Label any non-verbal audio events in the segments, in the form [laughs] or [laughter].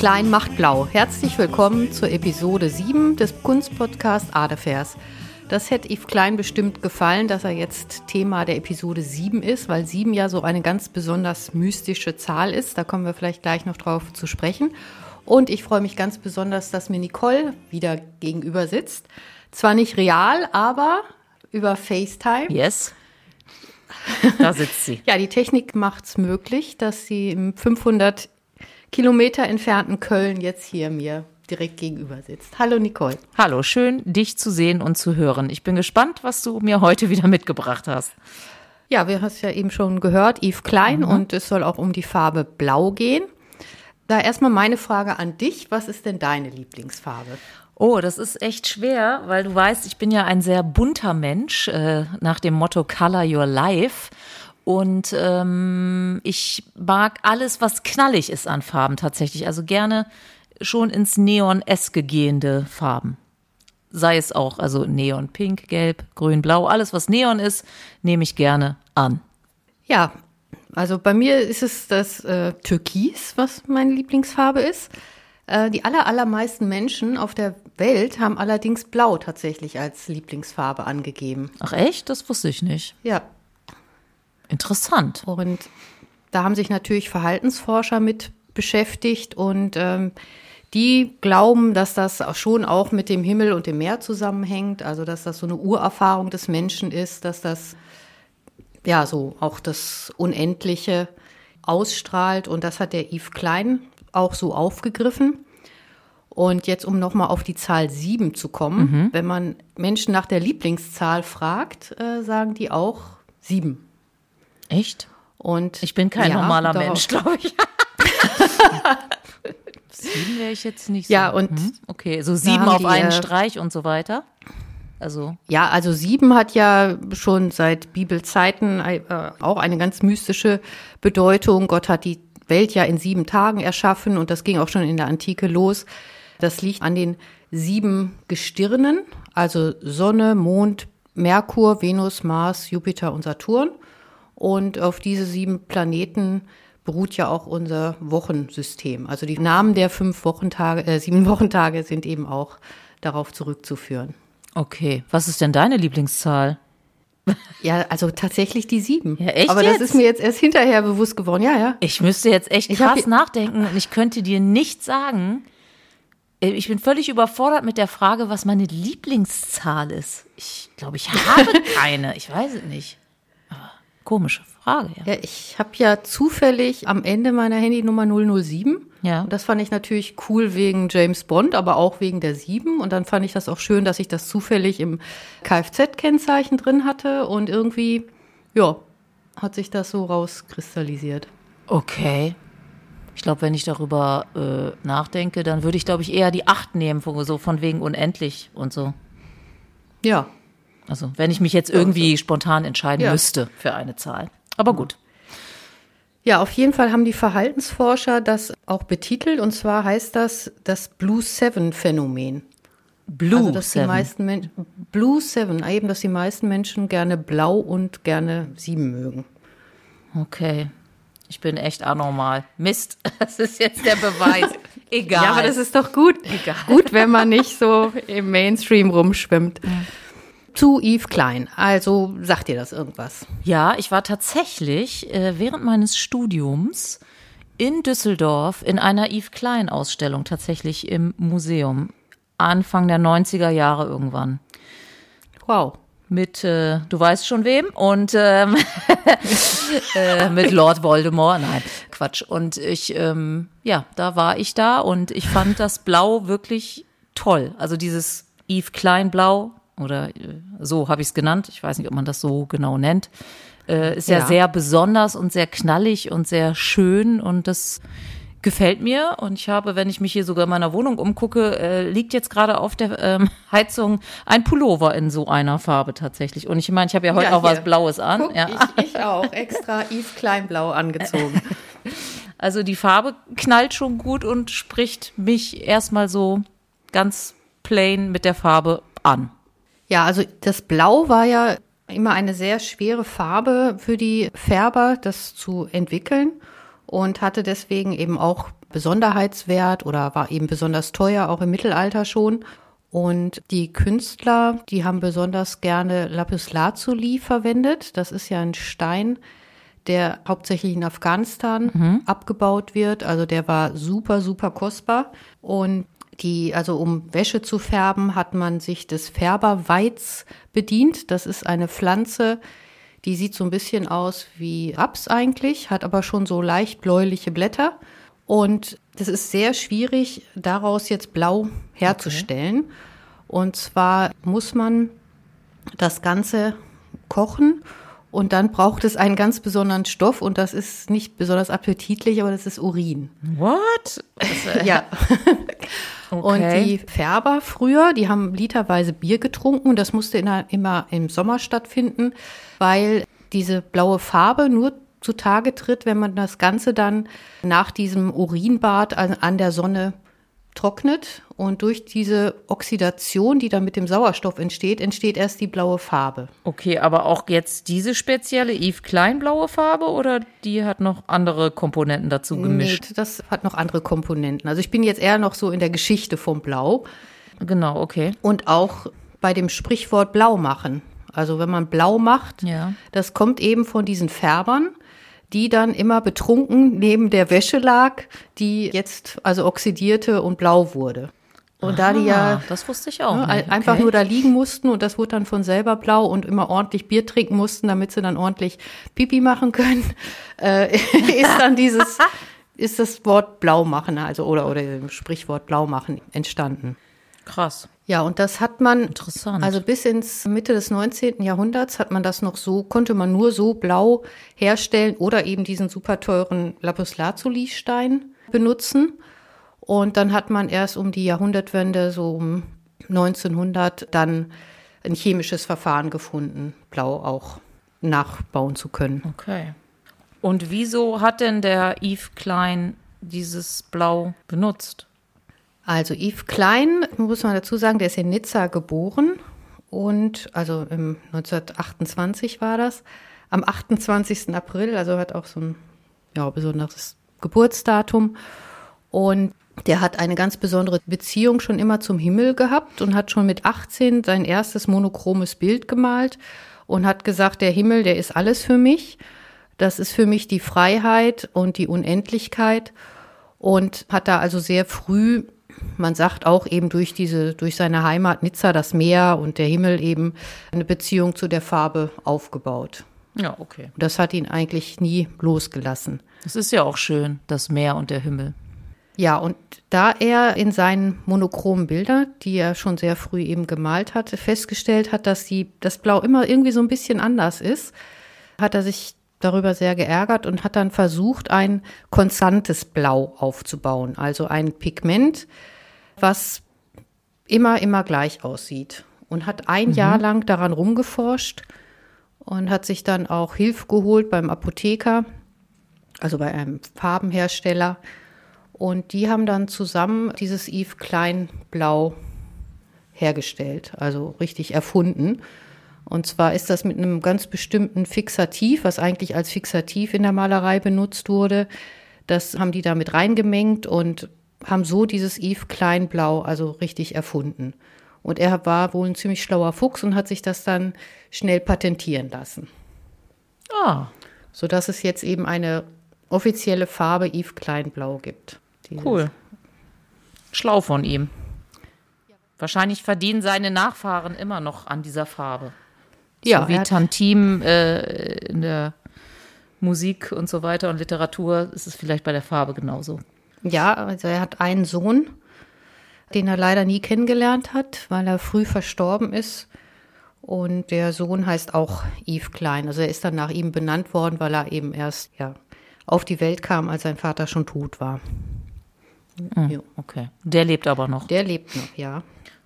Klein macht blau. Herzlich willkommen zur Episode 7 des Kunstpodcasts Adefers. Das hätte Yves Klein bestimmt gefallen, dass er jetzt Thema der Episode 7 ist, weil 7 ja so eine ganz besonders mystische Zahl ist. Da kommen wir vielleicht gleich noch drauf zu sprechen. Und ich freue mich ganz besonders, dass mir Nicole wieder gegenüber sitzt. Zwar nicht real, aber über FaceTime. Yes. Da sitzt sie. [laughs] ja, die Technik macht es möglich, dass sie im 500 Kilometer entfernten Köln jetzt hier mir direkt gegenüber sitzt. Hallo Nicole. Hallo, schön dich zu sehen und zu hören. Ich bin gespannt, was du mir heute wieder mitgebracht hast. Ja, wir haben es ja eben schon gehört, Yves Klein, mhm. und es soll auch um die Farbe Blau gehen. Da erstmal meine Frage an dich. Was ist denn deine Lieblingsfarbe? Oh, das ist echt schwer, weil du weißt, ich bin ja ein sehr bunter Mensch äh, nach dem Motto Color Your Life. Und ähm, ich mag alles, was knallig ist an Farben tatsächlich. Also gerne schon ins Neon-eske gehende Farben. Sei es auch, also Neon Pink, Gelb, Grün, Blau, alles was Neon ist, nehme ich gerne an. Ja, also bei mir ist es das äh, Türkis, was meine Lieblingsfarbe ist. Äh, die aller, allermeisten Menschen auf der Welt haben allerdings Blau tatsächlich als Lieblingsfarbe angegeben. Ach echt? Das wusste ich nicht. Ja. Interessant. Und da haben sich natürlich Verhaltensforscher mit beschäftigt und ähm, die glauben, dass das schon auch mit dem Himmel und dem Meer zusammenhängt, also dass das so eine Urerfahrung des Menschen ist, dass das ja so auch das Unendliche ausstrahlt und das hat der Yves Klein auch so aufgegriffen. Und jetzt, um nochmal auf die Zahl sieben zu kommen, mhm. wenn man Menschen nach der Lieblingszahl fragt, äh, sagen die auch sieben. Echt? Und ich bin kein ja, normaler Mensch, glaube ich. [laughs] sieben wäre ich jetzt nicht so. Ja, und mhm. okay, so sieben auf die, einen Streich und so weiter. Also. Ja, also sieben hat ja schon seit Bibelzeiten äh, auch eine ganz mystische Bedeutung. Gott hat die Welt ja in sieben Tagen erschaffen und das ging auch schon in der Antike los. Das liegt an den sieben Gestirnen, also Sonne, Mond, Merkur, Venus, Mars, Jupiter und Saturn. Und auf diese sieben Planeten beruht ja auch unser Wochensystem. Also die Namen der fünf Wochentage, äh, sieben [laughs] Wochentage sind eben auch darauf zurückzuführen. Okay, was ist denn deine Lieblingszahl? Ja, also tatsächlich die sieben. Ja, echt Aber jetzt? das ist mir jetzt erst hinterher bewusst geworden. Ja, ja. Ich müsste jetzt echt krass nachdenken und ich könnte dir nicht sagen. Äh, ich bin völlig überfordert mit der Frage, was meine Lieblingszahl ist. Ich glaube, ich [laughs] habe keine. Ich weiß es nicht. Komische Frage. Ja, ja ich habe ja zufällig am Ende meiner Handynummer 007. Ja. Und das fand ich natürlich cool wegen James Bond, aber auch wegen der 7. Und dann fand ich das auch schön, dass ich das zufällig im Kfz-Kennzeichen drin hatte. Und irgendwie, ja, hat sich das so rauskristallisiert. Okay. Ich glaube, wenn ich darüber äh, nachdenke, dann würde ich, glaube ich, eher die 8 nehmen, so von wegen unendlich und so. Ja. Also, wenn ich mich jetzt irgendwie spontan entscheiden ja. müsste für eine Zahl. Aber gut. Ja, auf jeden Fall haben die Verhaltensforscher das auch betitelt und zwar heißt das das Blue Seven Phänomen. Blue also, dass Seven. Die meisten Blue Seven, eben, dass die meisten Menschen gerne blau und gerne sieben mögen. Okay. Ich bin echt anormal. Mist, [laughs] das ist jetzt der Beweis. [laughs] Egal. Ja, aber das ist doch gut. Egal. Gut, wenn man nicht so im Mainstream rumschwimmt. Ja zu Yves Klein. Also sagt dir das irgendwas? Ja, ich war tatsächlich äh, während meines Studiums in Düsseldorf in einer Yves Klein Ausstellung tatsächlich im Museum. Anfang der 90er Jahre irgendwann. Wow. Mit, äh, du weißt schon wem, und ähm, [laughs] äh, mit Lord Voldemort. Nein, Quatsch. Und ich, ähm, ja, da war ich da und ich fand das Blau wirklich toll. Also dieses Yves Klein Blau, oder äh, so habe ich es genannt. Ich weiß nicht, ob man das so genau nennt. Äh, ist ja. ja sehr besonders und sehr knallig und sehr schön und das gefällt mir. Und ich habe, wenn ich mich hier sogar in meiner Wohnung umgucke, äh, liegt jetzt gerade auf der ähm, [laughs] Heizung ein Pullover in so einer Farbe tatsächlich. Und ich meine, ich habe ja heute ja, auch was Blaues an. Guck, ja. ich, ich auch. Extra Yves Kleinblau angezogen. [laughs] Also die Farbe knallt schon gut und spricht mich erstmal so ganz plain mit der Farbe an. Ja, also das Blau war ja immer eine sehr schwere Farbe für die Färber, das zu entwickeln und hatte deswegen eben auch Besonderheitswert oder war eben besonders teuer, auch im Mittelalter schon. Und die Künstler, die haben besonders gerne Lapislazuli verwendet. Das ist ja ein Stein, der hauptsächlich in Afghanistan mhm. abgebaut wird. Also der war super, super kostbar. Und die, also um Wäsche zu färben, hat man sich des Färberweiz bedient. Das ist eine Pflanze, die sieht so ein bisschen aus wie Raps eigentlich, hat aber schon so leicht bläuliche Blätter. Und das ist sehr schwierig, daraus jetzt blau herzustellen. Okay. Und zwar muss man das Ganze kochen und dann braucht es einen ganz besonderen Stoff und das ist nicht besonders appetitlich, aber das ist Urin. What? [laughs] ja. [laughs] Okay. Und die Färber früher, die haben literweise Bier getrunken und das musste immer im Sommer stattfinden, weil diese blaue Farbe nur zutage tritt, wenn man das Ganze dann nach diesem Urinbad an der Sonne trocknet und durch diese Oxidation, die dann mit dem Sauerstoff entsteht, entsteht erst die blaue Farbe. Okay, aber auch jetzt diese spezielle Yves Klein blaue Farbe oder die hat noch andere Komponenten dazu gemischt? Nee, das hat noch andere Komponenten. Also ich bin jetzt eher noch so in der Geschichte vom Blau. Genau, okay. Und auch bei dem Sprichwort Blau machen. Also wenn man blau macht, ja. das kommt eben von diesen Färbern die dann immer betrunken neben der Wäsche lag, die jetzt also oxidierte und blau wurde. Und Aha, da die ja das wusste ich auch ne, einfach nur da liegen mussten und das wurde dann von selber blau und immer ordentlich Bier trinken mussten, damit sie dann ordentlich Pipi machen können, [laughs] äh, ist dann dieses [laughs] ist das Wort blau machen, also oder oder Sprichwort blau machen entstanden. Krass. Ja, und das hat man, Interessant. also bis ins Mitte des 19. Jahrhunderts hat man das noch so, konnte man nur so blau herstellen oder eben diesen super teuren Lapislazuli-Stein benutzen. Und dann hat man erst um die Jahrhundertwende, so um 1900, dann ein chemisches Verfahren gefunden, blau auch nachbauen zu können. Okay. Und wieso hat denn der Yves Klein dieses Blau benutzt? Also Yves Klein, muss man dazu sagen, der ist in Nizza geboren und also im 1928 war das. Am 28. April, also hat auch so ein ja, besonderes Geburtsdatum. Und der hat eine ganz besondere Beziehung schon immer zum Himmel gehabt und hat schon mit 18 sein erstes monochromes Bild gemalt und hat gesagt, der Himmel, der ist alles für mich. Das ist für mich die Freiheit und die Unendlichkeit und hat da also sehr früh man sagt auch eben durch diese, durch seine Heimat Nizza, das Meer und der Himmel eben eine Beziehung zu der Farbe aufgebaut. Ja, okay. Das hat ihn eigentlich nie losgelassen. Es ist ja auch schön, das Meer und der Himmel. Ja, und da er in seinen monochromen Bildern, die er schon sehr früh eben gemalt hatte, festgestellt hat, dass die, das Blau immer irgendwie so ein bisschen anders ist, hat er sich darüber sehr geärgert und hat dann versucht, ein konstantes Blau aufzubauen. Also ein Pigment, was immer, immer gleich aussieht. Und hat ein mhm. Jahr lang daran rumgeforscht und hat sich dann auch Hilfe geholt beim Apotheker, also bei einem Farbenhersteller. Und die haben dann zusammen dieses Yves Klein Blau hergestellt, also richtig erfunden. Und zwar ist das mit einem ganz bestimmten Fixativ, was eigentlich als Fixativ in der Malerei benutzt wurde. Das haben die da mit reingemengt und haben so dieses Yves Kleinblau also richtig erfunden. Und er war wohl ein ziemlich schlauer Fuchs und hat sich das dann schnell patentieren lassen. Ah. Sodass es jetzt eben eine offizielle Farbe Yves Kleinblau gibt. Cool. Schlau von ihm. Wahrscheinlich verdienen seine Nachfahren immer noch an dieser Farbe. Ja, so wie Tantim äh, in der Musik und so weiter und Literatur ist es vielleicht bei der Farbe genauso. Ja, also er hat einen Sohn, den er leider nie kennengelernt hat, weil er früh verstorben ist. Und der Sohn heißt auch Yves Klein. Also er ist dann nach ihm benannt worden, weil er eben erst ja, auf die Welt kam, als sein Vater schon tot war. Mhm, okay. Der lebt aber noch. Der lebt noch, ja.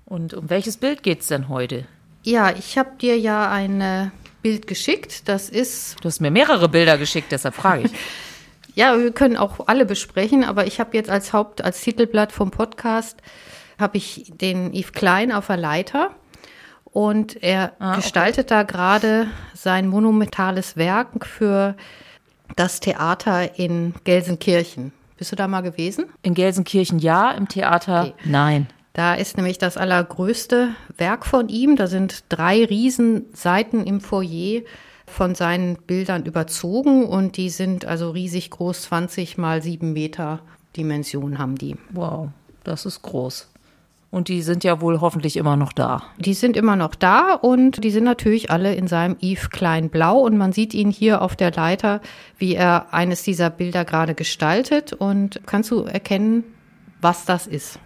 Und um welches Bild geht es denn heute? Ja, ich habe dir ja ein äh, Bild geschickt. Das ist. Du hast mir mehrere Bilder geschickt, deshalb frage ich. [laughs] ja, wir können auch alle besprechen, aber ich habe jetzt als Haupt, als Titelblatt vom Podcast, habe ich den Yves Klein auf der Leiter. Und er ah, gestaltet okay. da gerade sein monumentales Werk für das Theater in Gelsenkirchen. Bist du da mal gewesen? In Gelsenkirchen ja, im Theater Okay. nein. Da ist nämlich das allergrößte Werk von ihm. Da sind drei Riesenseiten im Foyer von seinen Bildern überzogen und die sind also riesig groß, 20 mal 7 Meter Dimension haben die. Wow, das ist groß. Und die sind ja wohl hoffentlich immer noch da. Die sind immer noch da und die sind natürlich alle in seinem Yves Klein Blau und man sieht ihn hier auf der Leiter, wie er eines dieser Bilder gerade gestaltet und kannst du erkennen, was das ist?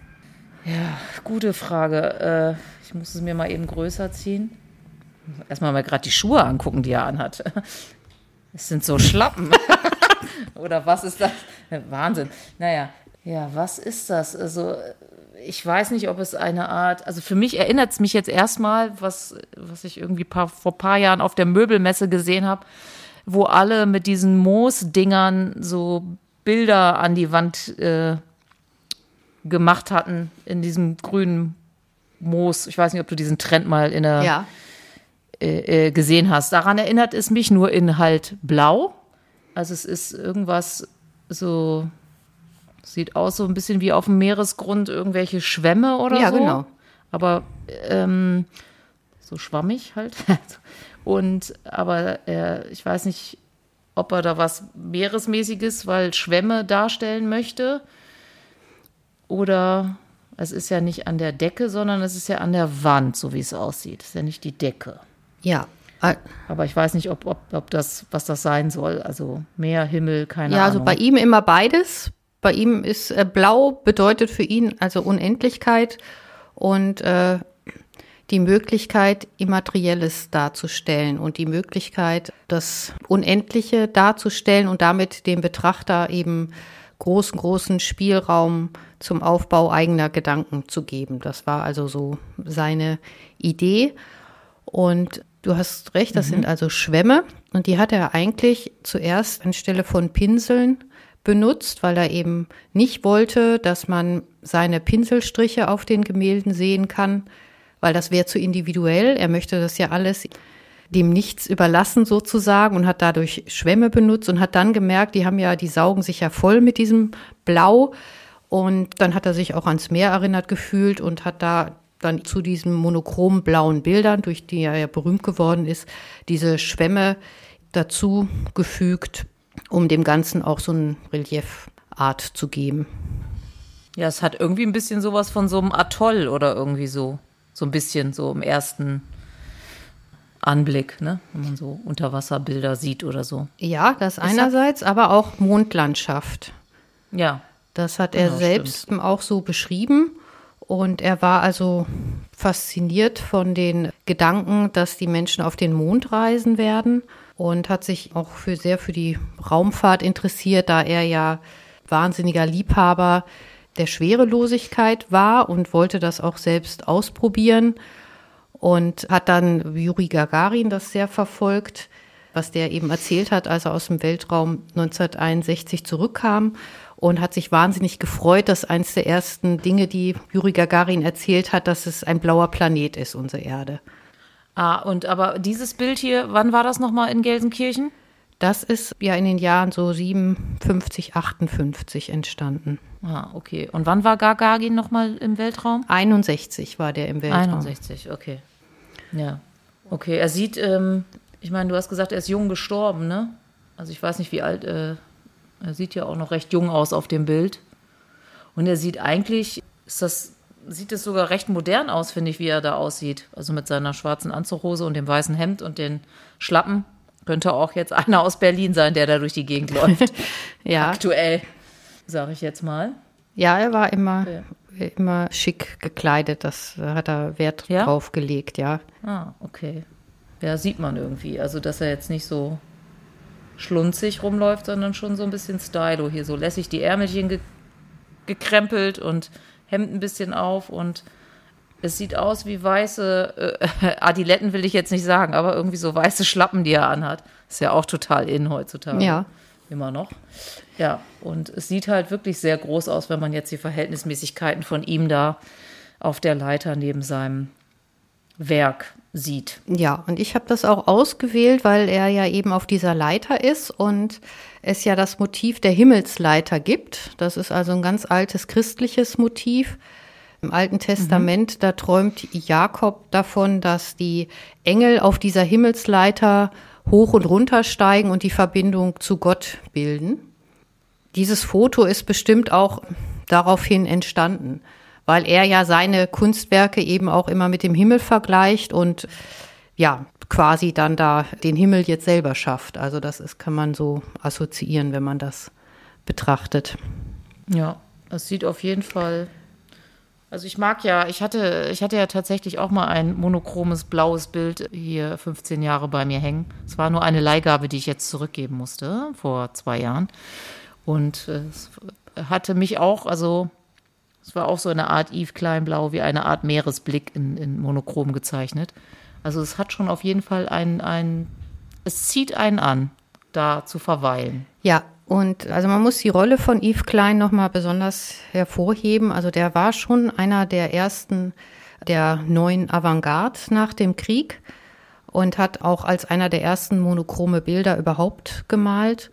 Ja, gute Frage. Äh, ich muss es mir mal eben größer ziehen. Erstmal mal gerade die Schuhe angucken, die er anhat. [laughs] Es sind so Schlappen. [laughs] Oder was ist das? Wahnsinn. Naja, ja, was ist das? Also, ich weiß nicht, ob es eine Art, also für mich erinnert es mich jetzt erstmal, was, was ich irgendwie paar, vor paar Jahren auf der Möbelmesse gesehen habe, wo alle mit diesen Moosdingern so Bilder an die Wand äh, gemacht hatten in diesem grünen Moos. Ich weiß nicht, ob du diesen Trend mal in der Ja, äh, äh, gesehen hast. Daran erinnert es mich nur in halt blau. Also es ist irgendwas so, sieht aus so ein bisschen wie auf dem Meeresgrund irgendwelche Schwämme oder Ja, so. genau. Aber ähm, so schwammig halt. [laughs] Und aber äh, ich weiß nicht, ob er da was Meeresmäßiges, weil Schwämme darstellen möchte. Oder es ist ja nicht an der Decke, sondern es ist ja an der Wand, so wie es aussieht. Es ist ja nicht die Decke. ja. Äh, Aber ich weiß nicht, ob, ob, ob das, was das sein soll. Also Meer, Himmel, keine Ja, also Ahnung. bei ihm immer beides. Bei ihm ist äh, blau bedeutet für ihn also Unendlichkeit und äh, die Möglichkeit, Immaterielles darzustellen und die Möglichkeit, das Unendliche darzustellen und damit dem Betrachter eben großen, großen Spielraum zum Aufbau eigener Gedanken zu geben. Das war also so seine Idee. Und du hast recht, das sind also Schwämme. Und die hat er eigentlich zuerst anstelle von Pinseln benutzt, weil er eben nicht wollte, dass man seine Pinselstriche auf den Gemälden sehen kann, weil das wäre zu individuell. Er möchte das ja alles dem Nichts überlassen sozusagen und hat dadurch Schwämme benutzt und hat dann gemerkt, die haben ja, die saugen sich ja voll mit diesem Blau. Und dann hat er sich auch ans Meer erinnert gefühlt und hat da dann zu diesen monochromen blauen Bildern, durch die er ja berühmt geworden ist, diese Schwämme dazu gefügt, um dem Ganzen auch so eine Reliefart zu geben. ja, es hat irgendwie ein bisschen sowas von so einem Atoll oder irgendwie so. So ein bisschen so im ersten Anblick, ne? Wenn man so Unterwasserbilder sieht oder so. Ja, das einerseits, aber auch Mondlandschaft. Ja. Das hat er Genau, selbst auch so beschrieben. Und er war also fasziniert von den Gedanken, dass die Menschen auf den Mond reisen werden und hat sich auch für sehr für die Raumfahrt interessiert, da er ja wahnsinniger Liebhaber der Schwerelosigkeit war und wollte das auch selbst ausprobieren und hat dann Juri Gagarin das sehr verfolgt, was der eben erzählt hat, als er aus dem Weltraum 1961 zurückkam und hat sich wahnsinnig gefreut, dass eins der ersten Dinge, die Juri Gagarin erzählt hat, dass es ein blauer Planet ist, unsere Erde. Ah, und aber dieses Bild hier, wann war das nochmal in Gelsenkirchen? Das ist ja in den Jahren so 57, 58 entstanden. Ah, okay. Und wann war Gagarin nochmal im Weltraum? 61 war der im Weltraum. 61, okay. Ja. Okay, er sieht, ähm, ich meine, du hast gesagt, er ist jung gestorben, ne? Also ich weiß nicht, wie alt, äh, er sieht ja auch noch recht jung aus auf dem Bild. Und er sieht eigentlich, ist das, sieht es sogar recht modern aus, finde ich, wie er da aussieht. Also mit seiner schwarzen Anzughose und dem weißen Hemd und den Schlappen. Könnte auch jetzt einer aus Berlin sein, der da durch die Gegend [laughs] läuft. Ja, Aktuell, sage ich jetzt mal. ja, er war immer, immer schick gekleidet. Das hat er Wert Ja? drauf gelegt, ja. Ah, okay. Ja, sieht man irgendwie. Also, dass er jetzt nicht so schlunzig rumläuft, sondern schon so ein bisschen stylo hier. So lässig die Ärmelchen ge gekrempelt und Hemd ein bisschen auf und es sieht aus wie weiße äh, [laughs] Adiletten, will ich jetzt nicht sagen, aber irgendwie so weiße Schlappen, die er anhat. Ist ja auch total in heutzutage. Ja. Immer noch. Ja, und es sieht halt wirklich sehr groß aus, wenn man jetzt die Verhältnismäßigkeiten von ihm da auf der Leiter neben seinem Werk sieht. Ja, und ich habe das auch ausgewählt, weil er ja eben auf dieser Leiter ist und es ja das Motiv der Himmelsleiter gibt. Das ist also ein ganz altes christliches Motiv. Im Alten Testament, mhm. da träumt Jakob davon, dass die Engel auf dieser Himmelsleiter hoch und runter steigen und die Verbindung zu Gott bilden. Dieses Foto ist bestimmt auch daraufhin entstanden, weil er ja seine Kunstwerke eben auch immer mit dem Himmel vergleicht und ja, quasi dann da den Himmel jetzt selber schafft. Also das ist, kann man so assoziieren, wenn man das betrachtet. Ja, es sieht auf jeden Fall. Also ich mag ja, ich hatte, ich hatte ja tatsächlich auch mal ein monochromes blaues Bild hier 15 Jahre bei mir hängen. Es war nur eine Leihgabe, die ich jetzt zurückgeben musste vor zwei Jahren. Und es hatte mich auch, also es war auch so eine Art Yves Kleinblau, wie eine Art Meeresblick in, in Monochrom gezeichnet. Also es hat schon auf jeden Fall ein, ein, es zieht einen an, da zu verweilen. Ja, und also man muss die Rolle von Yves Klein nochmal besonders hervorheben. Also der war schon einer der ersten der neuen Avantgarde nach dem Krieg und hat auch als einer der ersten monochrome Bilder überhaupt gemalt.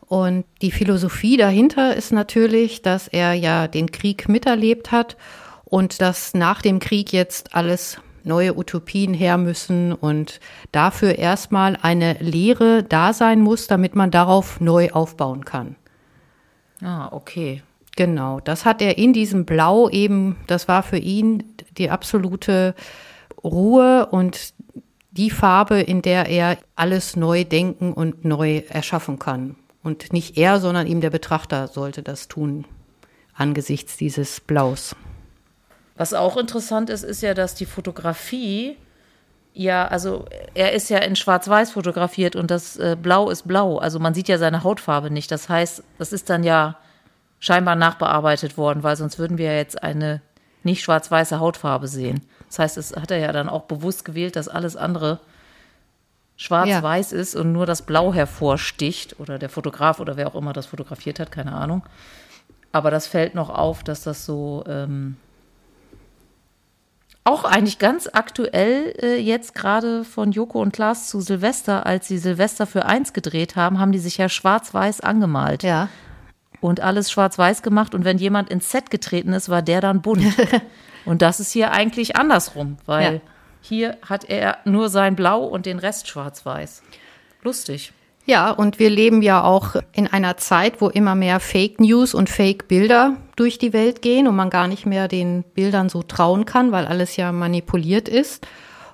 Und die Philosophie dahinter ist natürlich, dass er ja den Krieg miterlebt hat und dass nach dem Krieg jetzt alles neue Utopien her müssen und dafür erstmal eine Lehre da sein muss, damit man darauf neu aufbauen kann. Ah, okay. Genau, das hat er in diesem Blau eben, das war für ihn die absolute Ruhe und die Farbe, in der er alles neu denken und neu erschaffen kann. Und nicht er, sondern ihm der Betrachter sollte das tun angesichts dieses Blaus. Was auch interessant ist, ist ja, dass die Fotografie ja, also er ist ja in Schwarz-Weiß fotografiert und das äh, Blau ist blau. Also man sieht ja seine Hautfarbe nicht. Das heißt, das ist dann ja scheinbar nachbearbeitet worden, weil sonst würden wir ja jetzt eine nicht schwarz-weiße Hautfarbe sehen. Das heißt, es hat er ja dann auch bewusst gewählt, dass alles andere schwarz-weiß ja. ist und nur das Blau hervorsticht oder der Fotograf oder wer auch immer das fotografiert hat, keine Ahnung. Aber das fällt noch auf, dass das so ähm, auch eigentlich ganz aktuell äh, jetzt gerade von Joko und Klaas zu Silvester, als sie Silvester für eins gedreht haben, haben die sich ja schwarz-weiß angemalt. Ja. Und alles schwarz-weiß gemacht. Und wenn jemand ins Set getreten ist, war der dann bunt. [laughs] und das ist hier eigentlich andersrum, weil ja. hier hat er nur sein Blau und den Rest schwarz-weiß. Lustig. Ja, und wir leben ja auch in einer Zeit, wo immer mehr Fake News und Fake Bilder durch die Welt gehen und man gar nicht mehr den Bildern so trauen kann, weil alles ja manipuliert ist.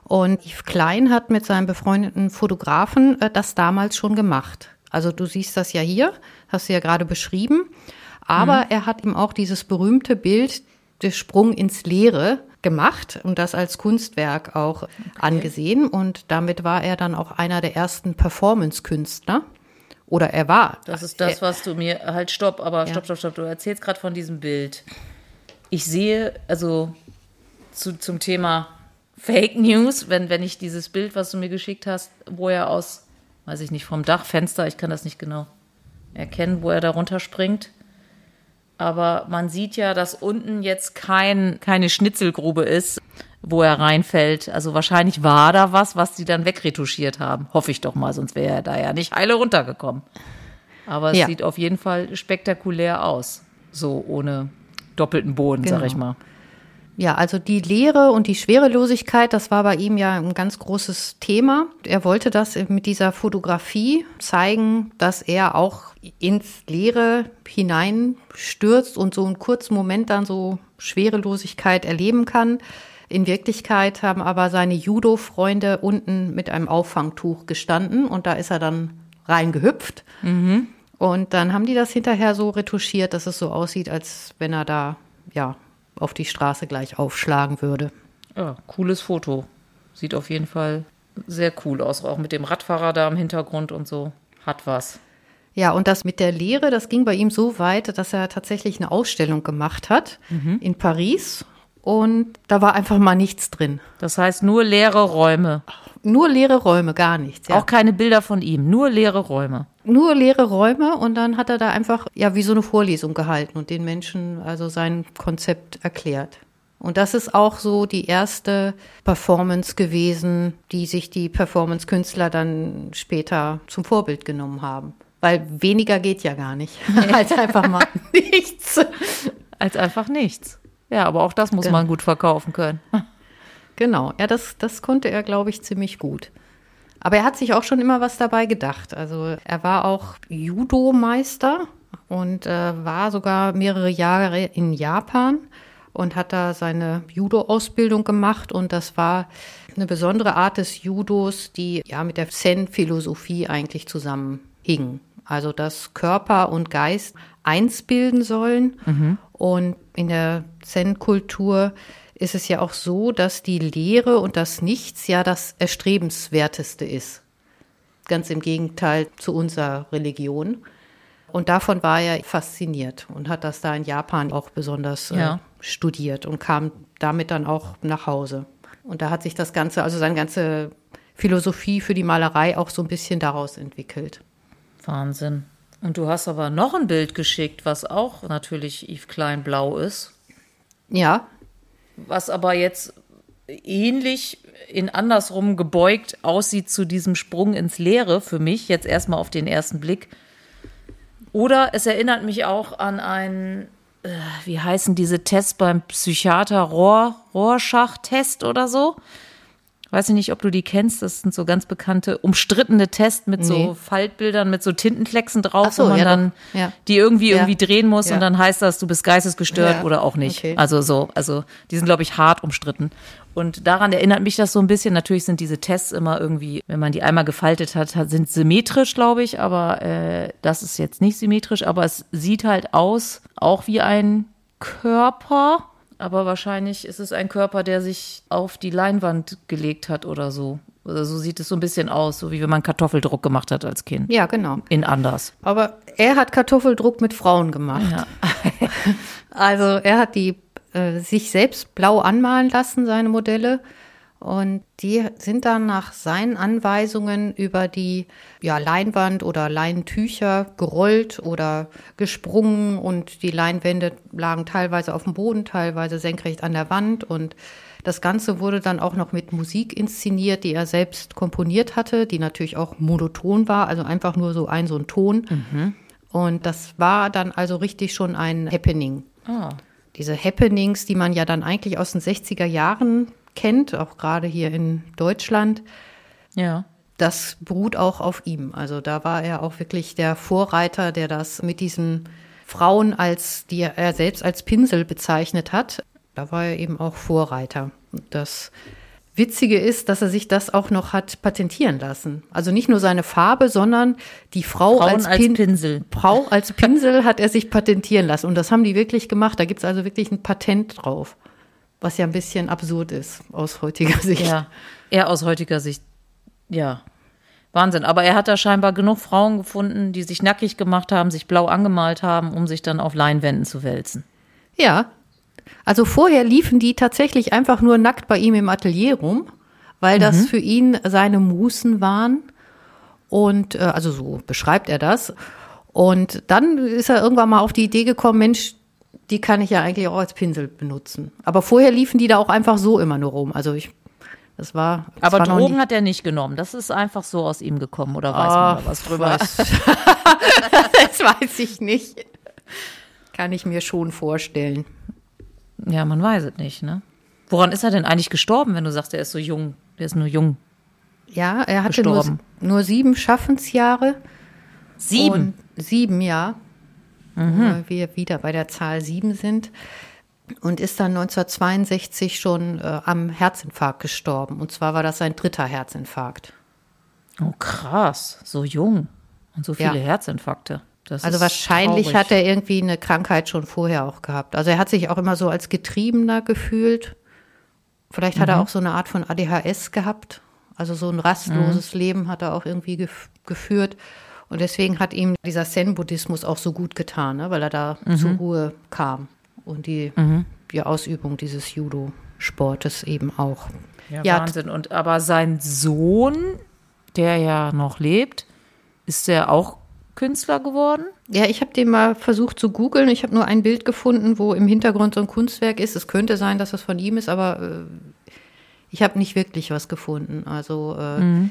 Und Yves Klein hat mit seinem befreundeten Fotografen äh, das damals schon gemacht. Also du siehst das ja hier, hast du ja gerade beschrieben. Aber mhm. er hat ihm auch dieses berühmte Bild des Sprung ins Leere gemacht und das als Kunstwerk auch okay. angesehen. Und damit war er dann auch einer der ersten Performance-Künstler. Oder er war. Das ist das, was du mir. Halt, stopp, aber ja. stopp, stopp, stopp. Du erzählst gerade von diesem Bild. Ich sehe, also zu, zum Thema Fake News, wenn, wenn ich dieses Bild, was du mir geschickt hast, wo er aus, weiß ich nicht, vom Dachfenster, ich kann das nicht genau erkennen, wo er da runterspringt. Aber man sieht ja, dass unten jetzt kein, keine Schnitzelgrube ist, wo er reinfällt. Also wahrscheinlich war da was, was sie dann wegretuschiert haben. Hoffe ich doch mal, sonst wäre er da ja nicht heile runtergekommen. Aber es ja. sieht auf jeden Fall spektakulär aus. So ohne doppelten Boden, genau. sag ich mal. Ja, also die Leere und die Schwerelosigkeit, das war bei ihm ja ein ganz großes Thema. Er wollte das mit dieser Fotografie zeigen, dass er auch ins Leere hineinstürzt und so einen kurzen Moment dann so Schwerelosigkeit erleben kann. In Wirklichkeit haben aber seine Judo-Freunde unten mit einem Auffangtuch gestanden und da ist er dann reingehüpft. Mhm. Und dann haben die das hinterher so retuschiert, dass es so aussieht, als wenn er da, ja, auf die Straße gleich aufschlagen würde. Ja, cooles Foto. Sieht auf jeden Fall sehr cool aus, auch mit dem Radfahrer da im Hintergrund und so. Hat was. Ja, und das mit der Lehre, das ging bei ihm so weit, dass er tatsächlich eine Ausstellung gemacht hat mhm. in Paris. Und da war einfach mal nichts drin. Das heißt nur leere Räume. Nur leere Räume, gar nichts. Ja. Auch keine Bilder von ihm, nur leere Räume. Nur leere Räume und dann hat er da einfach ja wie so eine Vorlesung gehalten und den Menschen also sein Konzept erklärt. Und das ist auch so die erste Performance gewesen, die sich die Performance-Künstler dann später zum Vorbild genommen haben. Weil weniger geht ja gar nicht, [laughs] als einfach mal [laughs] nichts. Als einfach nichts. Ja, aber auch das muss genau. man gut verkaufen können. Genau, ja, das, das konnte er, glaube ich, ziemlich gut. Aber er hat sich auch schon immer was dabei gedacht. Also er war auch Judo-Meister und äh, war sogar mehrere Jahre in Japan und hat da seine Judo-Ausbildung gemacht. Und das war eine besondere Art des Judos, die ja mit der Zen-Philosophie eigentlich zusammenhing. Also dass Körper und Geist eins bilden sollen. Mhm. Und in der Zen-Kultur ist es ja auch so, dass die Lehre und das Nichts ja das Erstrebenswerteste ist. Ganz im Gegenteil zu unserer Religion. Und davon war er fasziniert und hat das da in Japan auch besonders äh, ja. äh, studiert und kam damit dann auch nach Hause. Und da hat sich das Ganze, also seine ganze Philosophie für die Malerei auch so ein bisschen daraus entwickelt. Wahnsinn. Und du hast aber noch ein Bild geschickt, was auch natürlich Yves Klein blau ist. Ja. Was aber jetzt ähnlich in andersrum gebeugt aussieht zu diesem Sprung ins Leere für mich, jetzt erstmal auf den ersten Blick. Oder es erinnert mich auch an einen, äh, wie heißen diese Tests beim Psychiater, Rohr, Rorschach-Test oder so weiß ich nicht, ob du die kennst. Das sind so ganz bekannte, umstrittene Tests mit nee. so Faltbildern, mit so Tintenklecksen drauf, so, wo man ja, dann ja. die irgendwie ja. irgendwie drehen muss und dann heißt das, du bist geistesgestört oder auch nicht. Okay. Also so, also die sind, glaube ich, hart umstritten. Und daran erinnert mich das so ein bisschen. Natürlich sind diese Tests immer irgendwie, wenn man die einmal gefaltet hat, sind symmetrisch, glaube ich, aber äh, das ist jetzt nicht symmetrisch, aber es sieht halt aus, auch wie ein Körper aber wahrscheinlich ist es ein Körper, der sich auf die Leinwand gelegt hat oder so. Also so sieht es so ein bisschen aus, so wie wenn man Kartoffeldruck gemacht hat als Kind. Ja, genau. In anders. Aber er hat Kartoffeldruck mit Frauen gemacht. Ja. [laughs] also er hat die äh, sich selbst blau anmalen lassen, seine Modelle. Und die sind dann nach seinen Anweisungen über die ja, Leinwand oder Leintücher gerollt oder gesprungen und die Leinwände lagen teilweise auf dem Boden, teilweise senkrecht an der Wand und das Ganze wurde dann auch noch mit Musik inszeniert, die er selbst komponiert hatte, die natürlich auch monoton war, also einfach nur so ein so ein Ton. Mhm. Und das war dann also richtig schon ein Happening. Oh. Diese Happenings, die man ja dann eigentlich aus den 60er Jahren kennt, auch gerade hier in Deutschland. Ja. Das beruht auch auf ihm. Also da war er auch wirklich der Vorreiter, der das mit diesen Frauen als, die er selbst als Pinsel bezeichnet hat. Da war er eben auch Vorreiter. Das Witzige ist, dass er sich das auch noch hat patentieren lassen. Also nicht nur seine Farbe, sondern die Frau als, als, Pin Pinsel. Frau als Pinsel hat er sich patentieren lassen. Und das haben die wirklich gemacht. Da gibt es also wirklich ein Patent drauf was ja ein bisschen absurd ist aus heutiger Sicht. Ja, eher aus heutiger Sicht, ja. Wahnsinn. Aber er hat da scheinbar genug Frauen gefunden, die sich nackig gemacht haben, sich blau angemalt haben, um sich dann auf Leinwänden zu wälzen. Ja. Also vorher liefen die tatsächlich einfach nur nackt bei ihm im Atelier rum, weil das mhm. für ihn seine Musen waren. Und äh, also so beschreibt er das. Und dann ist er irgendwann mal auf die Idee gekommen, Mensch, die kann ich ja eigentlich auch als Pinsel benutzen. Aber vorher liefen die da auch einfach so immer nur rum. Also ich, das war. Das Aber war Drogen hat er nicht genommen. Das ist einfach so aus ihm gekommen. Oder weiß oh, man da was drüber? [laughs] Das weiß ich nicht. Kann ich mir schon vorstellen. Ja, man weiß es nicht, ne? Woran ist er denn eigentlich gestorben, wenn du sagst, er ist so jung? Der ist nur jung. Ja, er hatte nur, nur, sieben Schaffensjahre. Sieben? sieben, ja mhm. wir wieder bei der Zahl sieben sind. Und ist dann 1962 schon äh, am Herzinfarkt gestorben. Und zwar war das sein dritter Herzinfarkt. Oh, krass. So jung. Und so viele ja. Herzinfarkte. Das also wahrscheinlich traurig. hat er irgendwie eine Krankheit schon vorher auch gehabt. Also er hat sich auch immer so als Getriebener gefühlt. Vielleicht hat mhm. er auch so eine Art von ADHS gehabt. Also so ein rastloses mhm. Leben hat er auch irgendwie gef geführt. Und deswegen hat ihm dieser Zen-Buddhismus auch so gut getan, ne? weil er da mhm. zur Ruhe kam und die, mhm. die Ausübung dieses Judo-Sportes eben auch. Ja, ja, Wahnsinn. Und aber sein Sohn, der ja noch lebt, ist der auch Künstler geworden? Ja, ich habe den mal versucht zu googeln. Ich habe nur ein Bild gefunden, wo im Hintergrund so ein Kunstwerk ist. Es könnte sein, dass das von ihm ist, aber äh, ich habe nicht wirklich was gefunden. Also äh, mhm.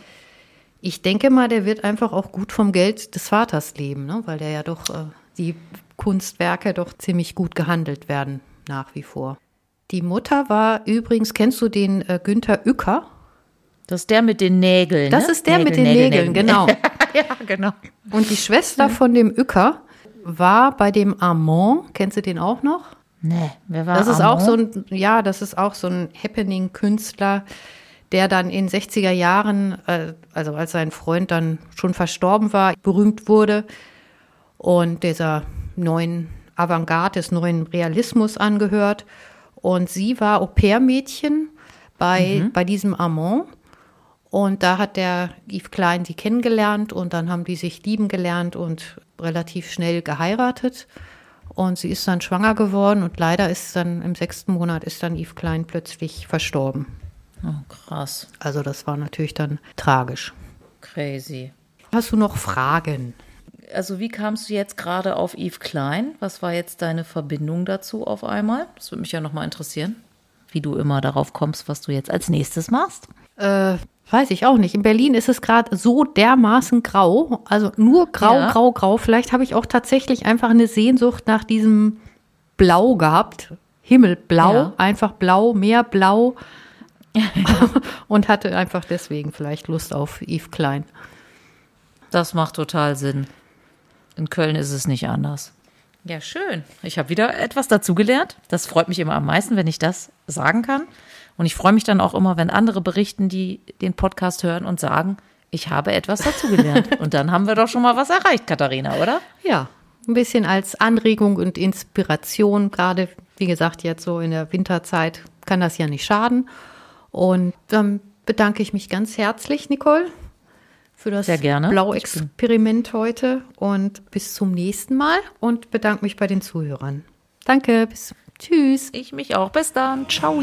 Ich denke mal, der wird einfach auch gut vom Geld des Vaters leben, ne? weil der ja doch äh, die Kunstwerke doch ziemlich gut gehandelt werden nach wie vor. Die Mutter war übrigens, kennst du den äh, Günther Uecker? Das ist der mit den Nägeln. Das ne? ist der Nägel, mit den Nägeln, Nägeln, genau. [laughs] ja, genau. Und die Schwester von dem Uecker war bei dem Armand, kennst du den auch noch? Nee, wer war Das ist auch so ein, ja, das ist auch so ein Happening-Künstler, der dann in 60er Jahren, äh, also als sein Freund dann schon verstorben war, berühmt wurde und dieser neuen Avantgarde, des neuen Realismus angehört. Und sie war Au-pair-Mädchen bei, mhm. bei diesem Armand. Und da hat der Yves Klein sie kennengelernt und dann haben die sich lieben gelernt und relativ schnell geheiratet. Und sie ist dann schwanger geworden und leider ist dann im sechsten Monat ist dann Yves Klein plötzlich verstorben. Oh, krass. Also das war natürlich dann tragisch. Crazy. Hast du noch Fragen? Also wie kamst du jetzt gerade auf Yves Klein? Was war jetzt deine Verbindung dazu auf einmal? Das würde mich ja nochmal interessieren, wie du immer darauf kommst, was du jetzt als nächstes machst. Äh, weiß ich auch nicht. In Berlin ist es gerade so dermaßen grau, also nur grau, ja. grau, grau. Vielleicht habe ich auch tatsächlich einfach eine Sehnsucht nach diesem Blau gehabt. Himmelblau, ja. einfach blau, mehr blau. [laughs] und hatte einfach deswegen vielleicht Lust auf Yves Klein. Das macht total Sinn. In Köln ist es nicht anders. Ja, schön. Ich habe wieder etwas dazugelernt. Das freut mich immer am meisten, wenn ich das sagen kann. Und ich freue mich dann auch immer, wenn andere berichten, die den Podcast hören und sagen, ich habe etwas dazugelernt. [laughs] und dann haben wir doch schon mal was erreicht, Katharina, oder? Ja, ein bisschen als Anregung und Inspiration, gerade wie gesagt, jetzt so in der Winterzeit kann das ja nicht schaden. Und dann bedanke ich mich ganz herzlich, Nicole, für das Blau-Experiment heute und bis zum nächsten Mal und bedanke mich bei den Zuhörern. Danke, bis Tschüss. Ich mich auch. Bis dann. Ciao.